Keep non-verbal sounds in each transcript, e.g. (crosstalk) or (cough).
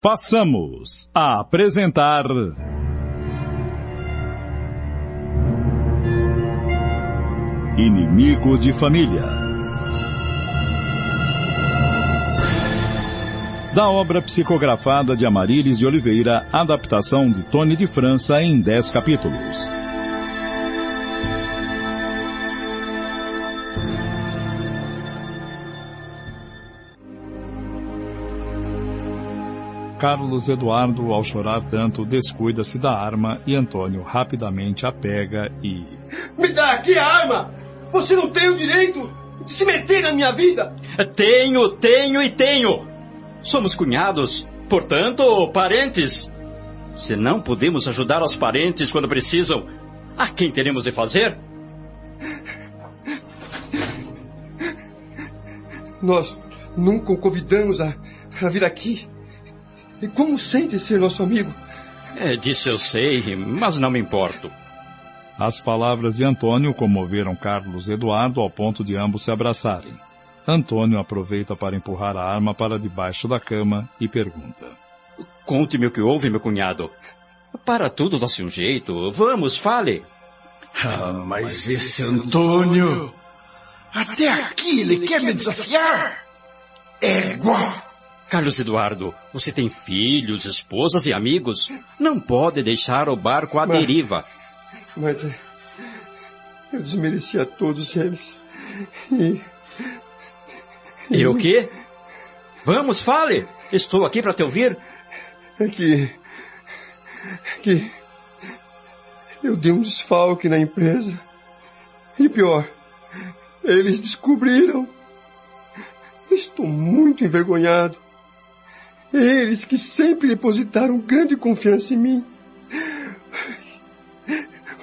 Passamos a apresentar. Inimigo de Família. Da obra psicografada de Amarílis de Oliveira, adaptação de Tony de França em 10 capítulos. Carlos Eduardo, ao chorar tanto, descuida-se da arma e Antônio rapidamente a pega e. Me dá aqui a arma! Você não tem o direito de se meter na minha vida! Tenho, tenho e tenho! Somos cunhados, portanto, parentes. Se não podemos ajudar os parentes quando precisam, a quem teremos de fazer? Nós nunca o convidamos a, a vir aqui. E como sente ser nosso amigo? É, disso eu sei, mas não me importo. As palavras de Antônio comoveram Carlos Eduardo ao ponto de ambos se abraçarem. Antônio aproveita para empurrar a arma para debaixo da cama e pergunta: Conte-me o que houve, meu cunhado. Para tudo dá-se um jeito. Vamos, fale. Ah, mas esse Antônio. Até aqui ele quer me desafiar? Égua! Carlos Eduardo, você tem filhos, esposas e amigos. Não pode deixar o barco à Mas- deriva. Mas eu desmereci a todos eles. E E o quê? Vamos, fale. Estou aqui para te ouvir. é que. que. eu dei um desfalque na empresa. E pior, eles descobriram. Estou muito envergonhado. Eles que sempre depositaram grande confiança em mim.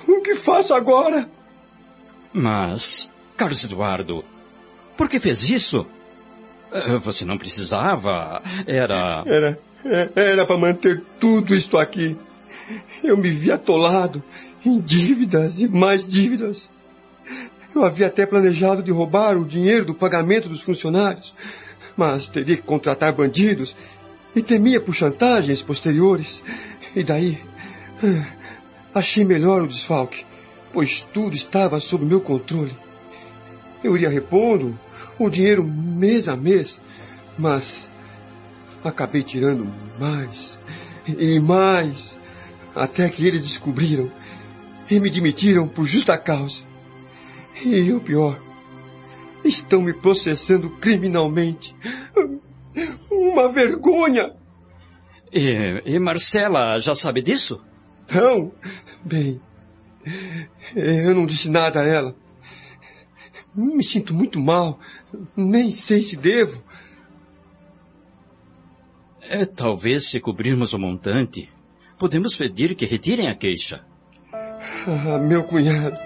O que faço agora? Mas, Carlos Eduardo, por que fez isso? Eh, Você não precisava. Era. Era, era para manter tudo isto aqui. Eu me vi atolado em dívidas e mais dívidas. Eu havia até planejado de roubar o dinheiro do pagamento dos funcionários, mas teria que contratar bandidos e temia por chantagens posteriores. E daí, ah, achei melhor o desfalque, pois tudo estava sob meu controle. Eu iria repondo o dinheiro mês a mês, mas acabei tirando mais e mais, até que eles descobriram e me demitiram por justa causa. E o pior, estão me processando criminalmente. Uma vergonha! E, e Marcela já sabe disso? Não, bem, eu não disse nada a ela. Me sinto muito mal, nem sei se devo. É, talvez se cobrirmos o montante, podemos pedir que retirem a queixa. Ah, meu cunhado,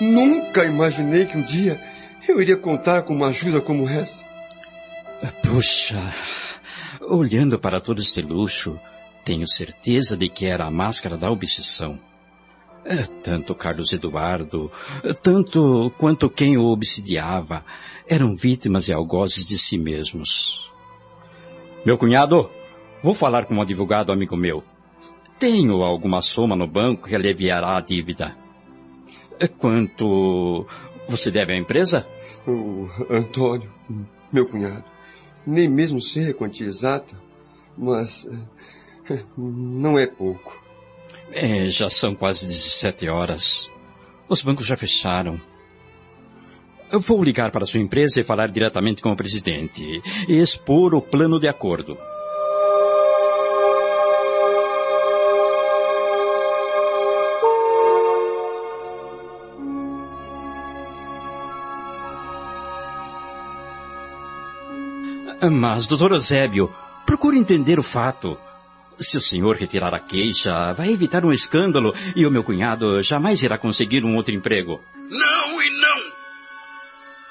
nunca imaginei que um dia eu iria contar com uma ajuda como essa. Puxa, olhando para todo este luxo, tenho certeza de que era a máscara da obsessão. É, tanto Carlos Eduardo, tanto quanto quem o obsidiava, eram vítimas e algozes de si mesmos. Meu cunhado, vou falar com um advogado amigo meu. Tenho alguma soma no banco que aliviará a dívida. É, Quanto você deve à empresa? O Antônio, meu cunhado, nem mesmo sei a quantia exata, mas eh, (laughs) não é pouco. É, já são quase 17 horas. Os bancos já fecharam. Eu vou ligar para sua empresa e falar diretamente com o presidente e expor o plano de acordo. Mas, doutor Eusébio, procure entender o fato. Se o senhor retirar a queixa, vai evitar um escândalo e o meu cunhado jamais irá conseguir um outro emprego. Não e não.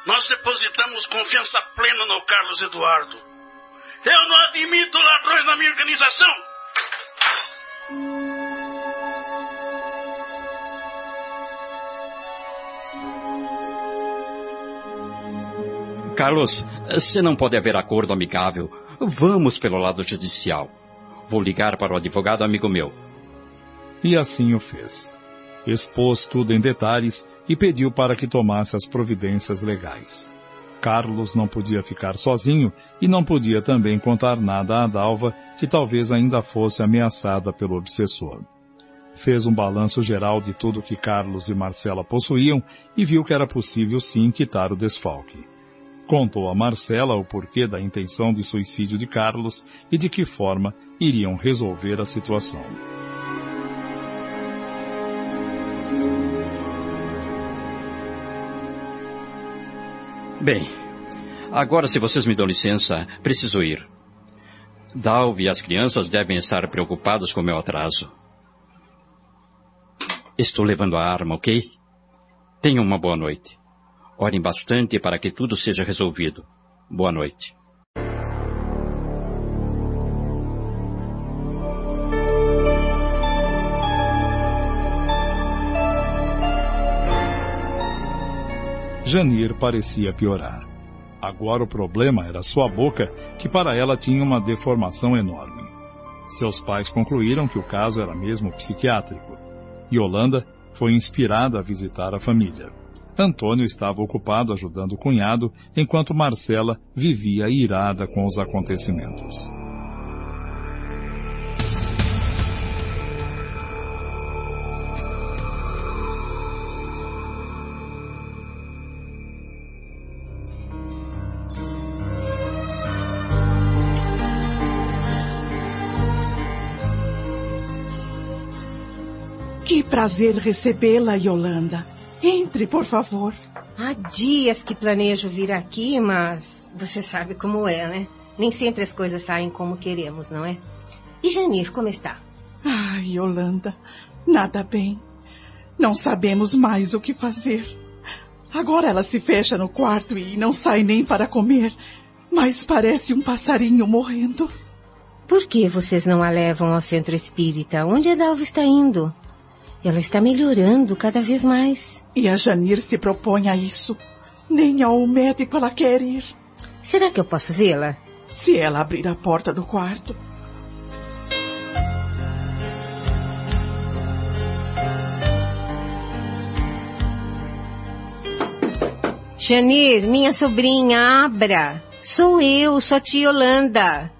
Nós depositamos confiança plena no Carlos Eduardo. Eu não admito ladrões na minha organização. Carlos, se não pode haver acordo amigável, vamos pelo lado judicial. Vou ligar para o advogado amigo meu. E assim o fez. Expôs tudo em detalhes e pediu para que tomasse as providências legais. Carlos não podia ficar sozinho e não podia também contar nada a Dalva, que talvez ainda fosse ameaçada pelo obsessor. Fez um balanço geral de tudo que Carlos e Marcela possuíam e viu que era possível sim quitar o desfalque. Contou a Marcela o porquê da intenção de suicídio de Carlos e de que forma iriam resolver a situação. Bem, agora se vocês me dão licença, preciso ir. Dalvi e as crianças devem estar preocupados com meu atraso. Estou levando a arma, ok? Tenham uma boa noite. Orem bastante para que tudo seja resolvido. Boa noite. Janir parecia piorar. Agora o problema era sua boca, que para ela tinha uma deformação enorme. Seus pais concluíram que o caso era mesmo psiquiátrico. Yolanda foi inspirada a visitar a família. Antônio estava ocupado ajudando o cunhado, enquanto Marcela vivia irada com os acontecimentos. Que prazer recebê-la, Yolanda. Entre, por favor. Há dias que planejo vir aqui, mas você sabe como é, né? Nem sempre as coisas saem como queremos, não é? E Janir, como está? Ai, Yolanda, nada bem. Não sabemos mais o que fazer. Agora ela se fecha no quarto e não sai nem para comer, mas parece um passarinho morrendo. Por que vocês não a levam ao centro espírita? Onde a Dalva está indo? Ela está melhorando cada vez mais. E a Janir se propõe a isso. Nem ao médico ela quer ir. Será que eu posso vê-la? Se ela abrir a porta do quarto. Janir, minha sobrinha, abra. Sou eu, sua tia Yolanda.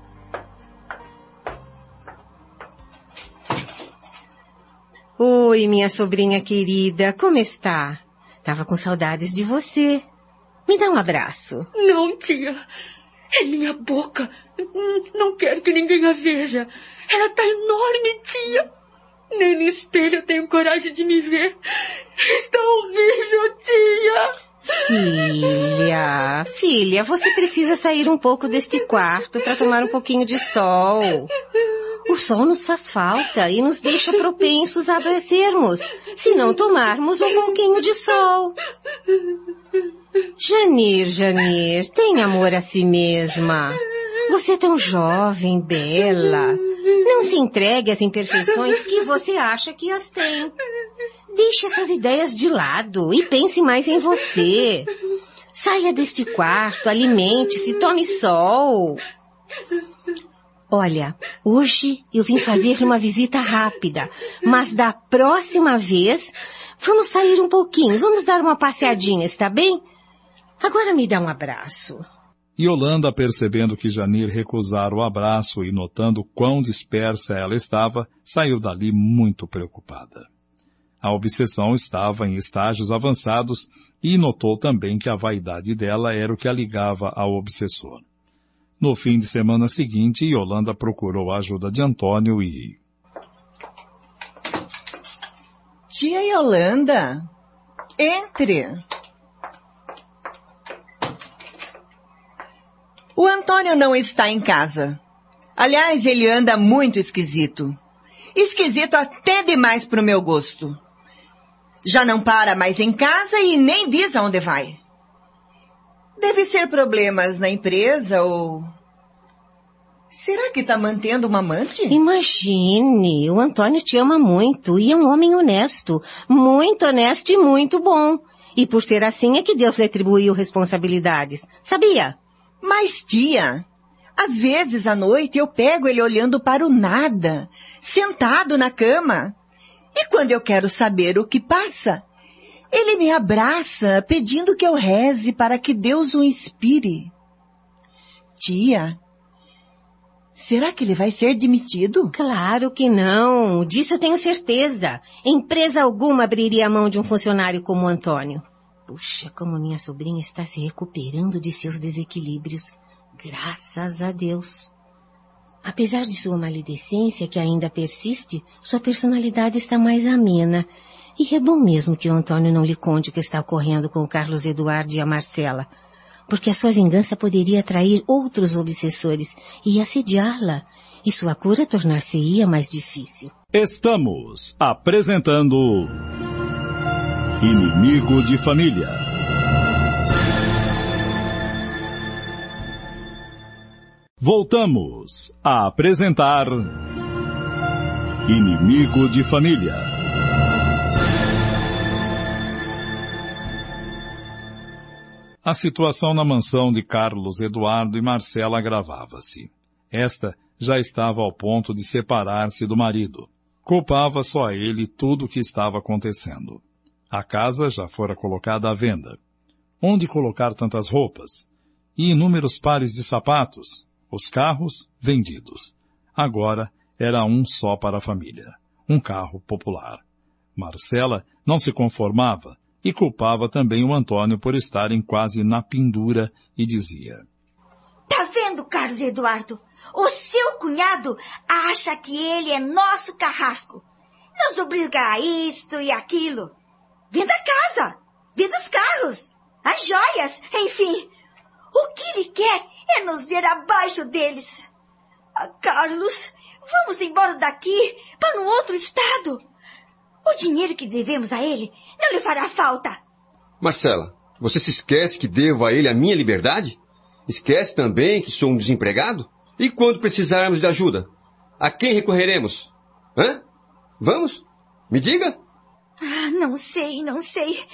Oi, minha sobrinha querida, como está? Tava com saudades de você. Me dá um abraço. Não, tia. É minha boca. Não quero que ninguém a veja. Ela tá enorme, tia. Nem no espelho eu tenho coragem de me ver. Está horrível, tia. Filha, filha, você precisa sair um pouco deste quarto para tomar um pouquinho de sol. O sol nos faz falta e nos deixa propensos a adoecermos, se não tomarmos um pouquinho de sol. Janir, Janir, tem amor a si mesma. Você é tão jovem, bela. Não se entregue às imperfeições que você acha que as tem. Deixe essas ideias de lado e pense mais em você. Saia deste quarto, alimente-se, tome sol. Olha, hoje eu vim fazer uma visita rápida, mas da próxima vez vamos sair um pouquinho, vamos dar uma passeadinha, está bem? Agora me dá um abraço. Yolanda, percebendo que Janir recusara o abraço e notando quão dispersa ela estava, saiu dali muito preocupada. A obsessão estava em estágios avançados e notou também que a vaidade dela era o que a ligava ao obsessor. No fim de semana seguinte, Yolanda procurou a ajuda de Antônio e... Tia Yolanda, entre. O Antônio não está em casa. Aliás, ele anda muito esquisito. Esquisito até demais para o meu gosto. Já não para mais em casa e nem diz aonde vai. Deve ser problemas na empresa ou. Será que está mantendo uma amante? Imagine, o Antônio te ama muito e é um homem honesto. Muito honesto e muito bom. E por ser assim é que Deus lhe atribuiu responsabilidades. Sabia? Mas, tia, Às vezes à noite eu pego ele olhando para o nada, sentado na cama. E quando eu quero saber o que passa, ele me abraça pedindo que eu reze para que Deus o inspire. Tia, será que ele vai ser demitido? Claro que não. Disso eu tenho certeza. Empresa alguma abriria a mão de um funcionário como o Antônio. Puxa, como minha sobrinha está se recuperando de seus desequilíbrios. Graças a Deus. Apesar de sua maledicência, que ainda persiste, sua personalidade está mais amena. E é bom mesmo que o Antônio não lhe conte o que está ocorrendo com o Carlos Eduardo e a Marcela, porque a sua vingança poderia atrair outros obsessores e assediá-la, e sua cura tornar-se-ia mais difícil. Estamos apresentando Inimigo de Família. Voltamos a apresentar Inimigo de Família. A situação na mansão de Carlos Eduardo e Marcela agravava-se. Esta já estava ao ponto de separar-se do marido. Culpava só ele tudo o que estava acontecendo. A casa já fora colocada à venda. Onde colocar tantas roupas? E inúmeros pares de sapatos? Os carros vendidos. Agora era um só para a família. Um carro popular. Marcela não se conformava e culpava também o Antônio por estarem quase na pendura e dizia: Tá vendo, Carlos Eduardo? O seu cunhado acha que ele é nosso carrasco. Nos obriga a isto e aquilo. Venda a casa, venda os carros, as joias, enfim. O que ele quer é nos ver abaixo deles. Ah, Carlos, vamos embora daqui para um outro estado. O dinheiro que devemos a ele não lhe fará falta. Marcela, você se esquece que devo a ele a minha liberdade? Esquece também que sou um desempregado? E quando precisarmos de ajuda? A quem recorreremos? Hã? Vamos? Me diga? Ah, não sei, não sei.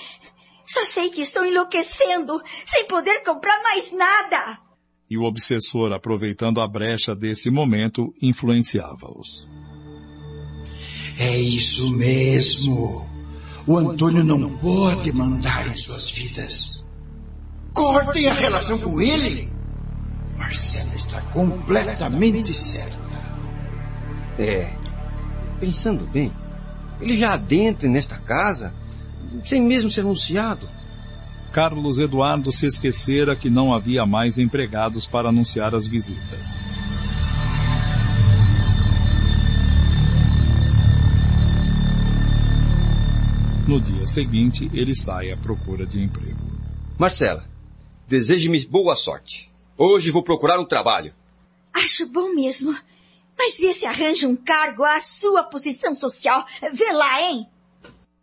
Só sei que estou enlouquecendo, sem poder comprar mais nada e o obsessor, aproveitando a brecha desse momento, influenciava-os. É isso mesmo. O Antônio não pode mandar em suas vidas. Cortem a relação com ele. Marcela está completamente certa. É. Pensando bem, ele já adentra nesta casa sem mesmo ser anunciado. Carlos Eduardo se esquecera que não havia mais empregados para anunciar as visitas. No dia seguinte, ele sai à procura de emprego. Marcela, deseje-me boa sorte. Hoje vou procurar um trabalho. Acho bom mesmo. Mas vê se arranja um cargo à sua posição social. Vê lá, hein?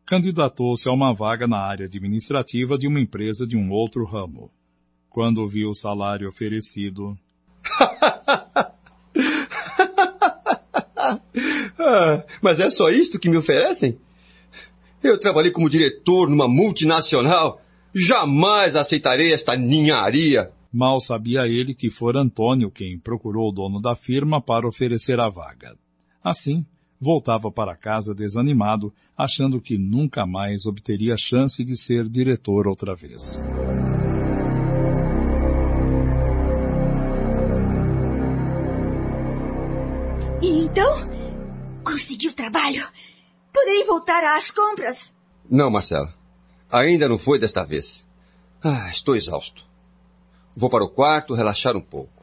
candidatou-se a uma vaga na área administrativa de uma empresa de um outro ramo. Quando viu o salário oferecido. (laughs) ah, mas é só isto que me oferecem? Eu trabalhei como diretor numa multinacional. Jamais aceitarei esta ninharia. Mal sabia ele que fora Antônio quem procurou o dono da firma para oferecer a vaga. Assim, voltava para casa desanimado, achando que nunca mais obteria chance de ser diretor outra vez. E então? Conseguiu trabalho? Poderei voltar às compras? Não, Marcela. Ainda não foi desta vez. Ah, estou exausto. Vou para o quarto relaxar um pouco.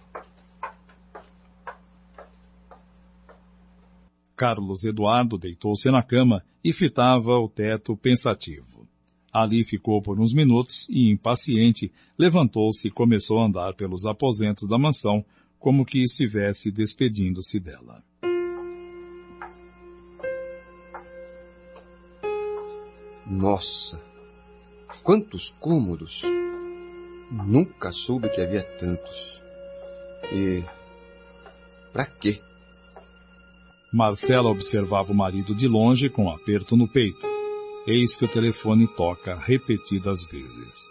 Carlos Eduardo deitou-se na cama e fitava o teto pensativo. Ali ficou por uns minutos e, impaciente, levantou-se e começou a andar pelos aposentos da mansão, como que estivesse despedindo-se dela. Nossa! Quantos cômodos! Nunca soube que havia tantos. E. para quê? Marcela observava o marido de longe com um aperto no peito. Eis que o telefone toca repetidas vezes.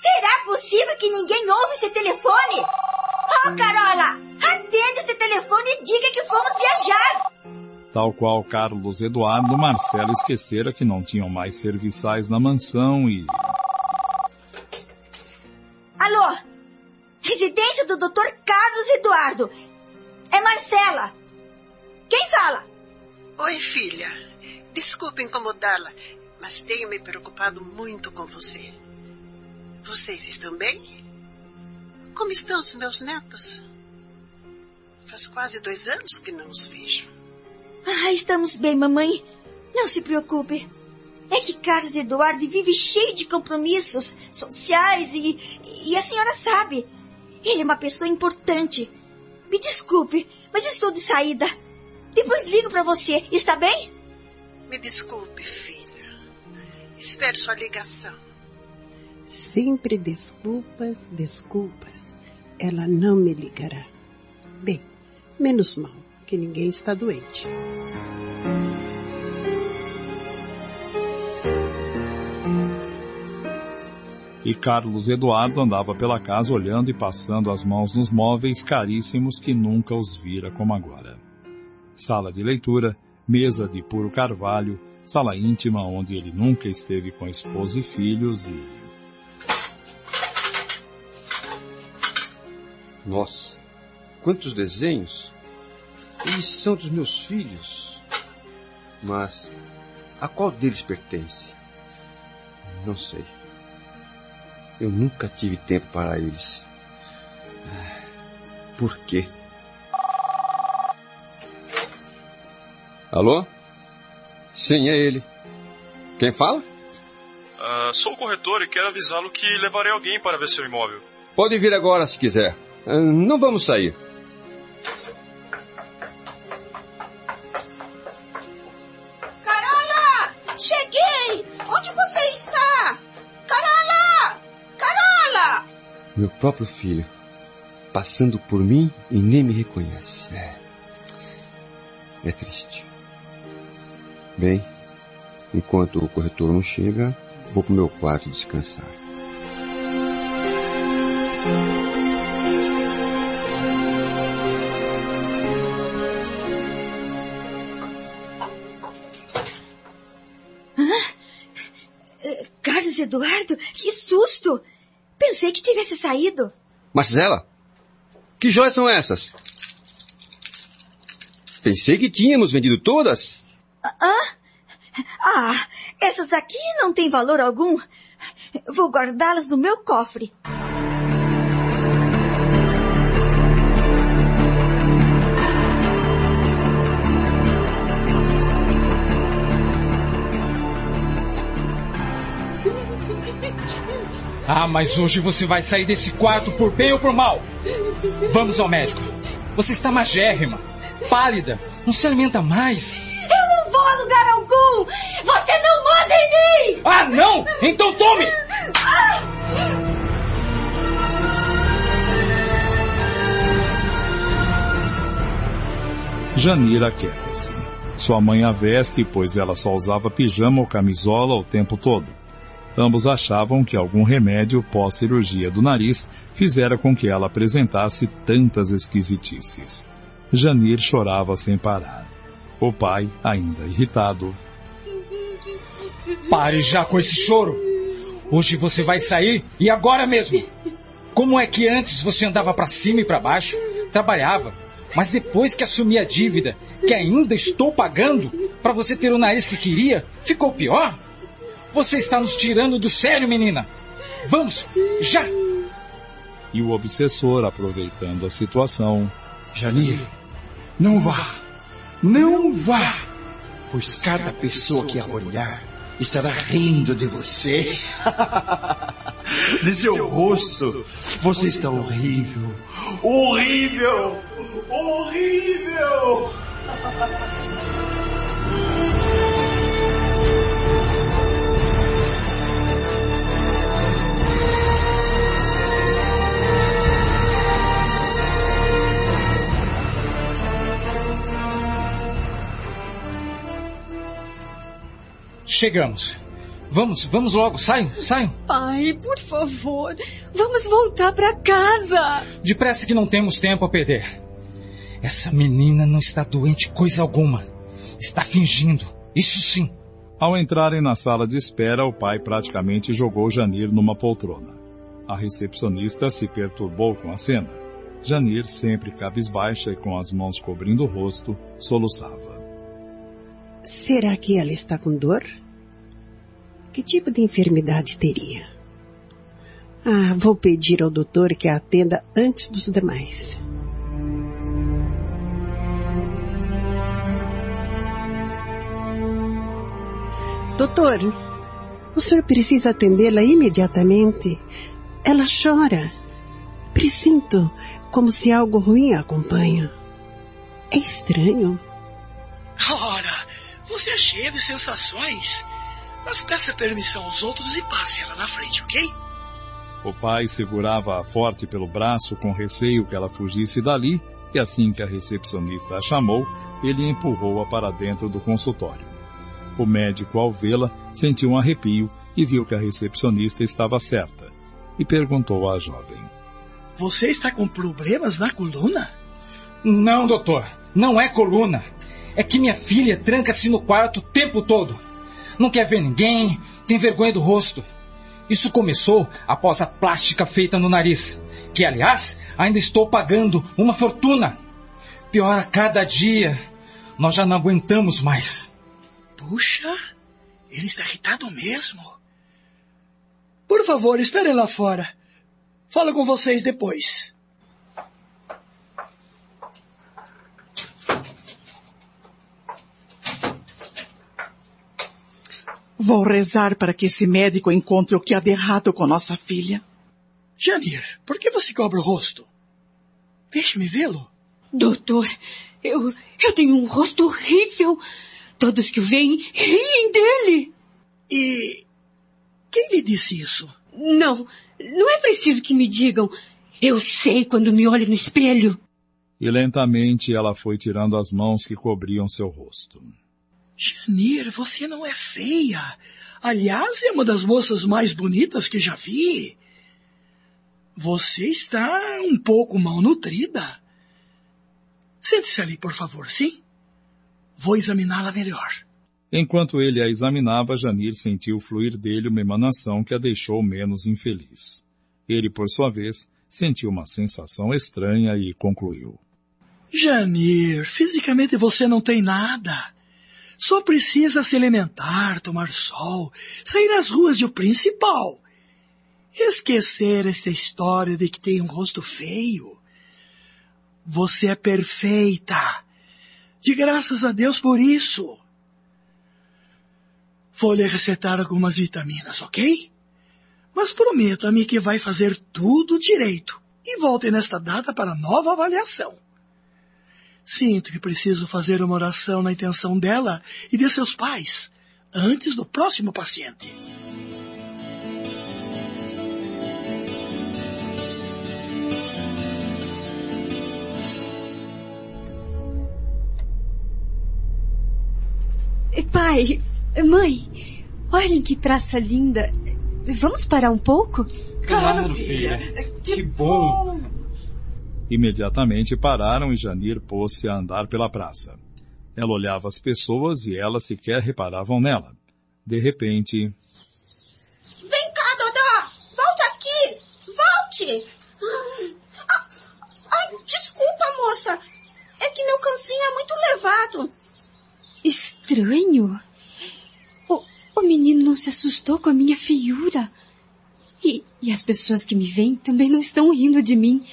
Será possível que ninguém ouve esse telefone? Oh, Carola! Atenda esse telefone e diga que fomos viajar. Tal qual Carlos Eduardo, Marcelo esquecera que não tinham mais serviçais na mansão e... Alô? Residência do Dr. Carlos Eduardo. É Marcela. Quem fala? Oi, filha. Desculpe incomodá-la, mas tenho me preocupado muito com você. Vocês estão bem? Como estão os meus netos? Faz quase dois anos que não os vejo. Ah, estamos bem, mamãe. Não se preocupe. É que Carlos Eduardo vive cheio de compromissos sociais e, e a senhora sabe. Ele é uma pessoa importante. Me desculpe, mas estou de saída. Depois ligo para você, está bem? Me desculpe, filha. Espero sua ligação. Sempre desculpas, desculpas. Ela não me ligará. Bem, menos mal que ninguém está doente. E Carlos Eduardo andava pela casa olhando e passando as mãos nos móveis caríssimos que nunca os vira como agora. Sala de leitura, mesa de puro carvalho, sala íntima onde ele nunca esteve com esposa e filhos e. Nossa, quantos desenhos! Eles são dos meus filhos. Mas a qual deles pertence? Não sei. Eu nunca tive tempo para eles. Por quê? Alô? Sim, é ele. Quem fala? Uh, sou o corretor e quero avisá-lo que levarei alguém para ver seu imóvel. Pode vir agora se quiser. Uh, não vamos sair. Meu próprio filho. Passando por mim e nem me reconhece. É. É triste. Bem, enquanto o corretor não chega, vou para o meu quarto descansar. Saído. Marcela, que joias são essas? Pensei que tínhamos vendido todas. Ah? Ah, essas aqui não têm valor algum. Vou guardá-las no meu cofre. Ah, mas hoje você vai sair desse quarto por bem ou por mal. Vamos ao médico. Você está magérrima, pálida, não se alimenta mais. Eu não vou a lugar algum! Você não manda em mim! Ah, não! Então tome! Janira aquieta-se. Sua mãe a veste, pois ela só usava pijama ou camisola o tempo todo. Ambos achavam que algum remédio pós-cirurgia do nariz fizera com que ela apresentasse tantas esquisitices. Janir chorava sem parar. O pai, ainda irritado. Pare já com esse choro! Hoje você vai sair e agora mesmo! Como é que antes você andava para cima e para baixo, trabalhava, mas depois que assumi a dívida, que ainda estou pagando, para você ter o nariz que queria, ficou pior? Você está nos tirando do sério, menina! Vamos, já! E o obsessor, aproveitando a situação. Janir, não vá! Não vá! Pois cada pessoa que a olhar estará rindo de você. (laughs) de seu rosto. Você está horrível. Horrível! Horrível! Chegamos. Vamos, vamos logo, saiam, saiam. Pai, por favor, vamos voltar para casa. Depressa que não temos tempo a perder. Essa menina não está doente coisa alguma. Está fingindo, isso sim. Ao entrarem na sala de espera, o pai praticamente jogou Janir numa poltrona. A recepcionista se perturbou com a cena. Janir, sempre cabisbaixa e com as mãos cobrindo o rosto, soluçava. Será que ela está com dor? Que tipo de enfermidade teria? Ah, vou pedir ao doutor que a atenda antes dos demais. Doutor, o senhor precisa atendê-la imediatamente. Ela chora. Presinto como se algo ruim a acompanha. É estranho. Ora, você é cheia de sensações. Mas peça permissão aos outros e passe ela na frente, ok? O pai segurava-a forte pelo braço com receio que ela fugisse dali, e assim que a recepcionista a chamou, ele empurrou-a para dentro do consultório. O médico, ao vê-la, sentiu um arrepio e viu que a recepcionista estava certa, e perguntou à jovem: Você está com problemas na coluna? Não, doutor, não é coluna. É que minha filha tranca-se no quarto o tempo todo. Não quer ver ninguém, tem vergonha do rosto. Isso começou após a plástica feita no nariz, que aliás ainda estou pagando uma fortuna. Pior a cada dia. Nós já não aguentamos mais. Puxa, ele está irritado mesmo. Por favor, esperem lá fora. Falo com vocês depois. Vou rezar para que esse médico encontre o que há de errado com nossa filha. Janir, por que você cobre o rosto? Deixe-me vê-lo. Doutor, eu, eu tenho um rosto horrível. Todos que o veem riem dele. E quem lhe disse isso? Não, não é preciso que me digam. Eu sei quando me olho no espelho. E lentamente ela foi tirando as mãos que cobriam seu rosto. Janir, você não é feia. Aliás, é uma das moças mais bonitas que já vi. Você está um pouco mal nutrida. Sente-se ali, por favor, sim? Vou examiná-la melhor. Enquanto ele a examinava, Janir sentiu fluir dele uma emanação que a deixou menos infeliz. Ele, por sua vez, sentiu uma sensação estranha e concluiu. Janir, fisicamente você não tem nada. Só precisa se alimentar, tomar sol, sair às ruas de o principal. Esquecer esta história de que tem um rosto feio. Você é perfeita. De graças a Deus por isso. Vou lhe recetar algumas vitaminas, ok? Mas prometa-me que vai fazer tudo direito e volte nesta data para nova avaliação. Sinto que preciso fazer uma oração na intenção dela e de seus pais, antes do próximo paciente. Pai, mãe, olhem que praça linda. Vamos parar um pouco? Claro, filha. Que bom. Imediatamente pararam e Janir pôs-se a andar pela praça. Ela olhava as pessoas e elas sequer reparavam nela. De repente. Vem cá, Dodó! Volte aqui! Volte! Ah, ah, desculpa, moça. É que meu cansinho é muito levado. Estranho. O, o menino não se assustou com a minha feiura. E, e as pessoas que me veem também não estão rindo de mim.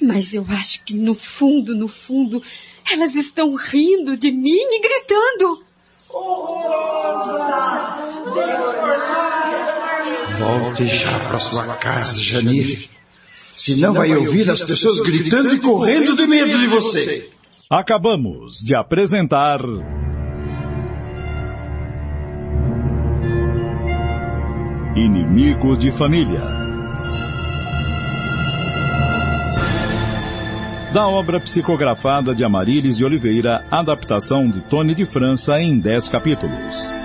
Mas eu acho que no fundo, no fundo, elas estão rindo de mim e gritando. Volte já para sua casa, Janir. Senão vai ouvir as pessoas gritando e correndo de medo de você. Acabamos de apresentar. Inimigo de Família. Da obra psicografada de Amarílis de Oliveira, adaptação de Tony de França em 10 capítulos.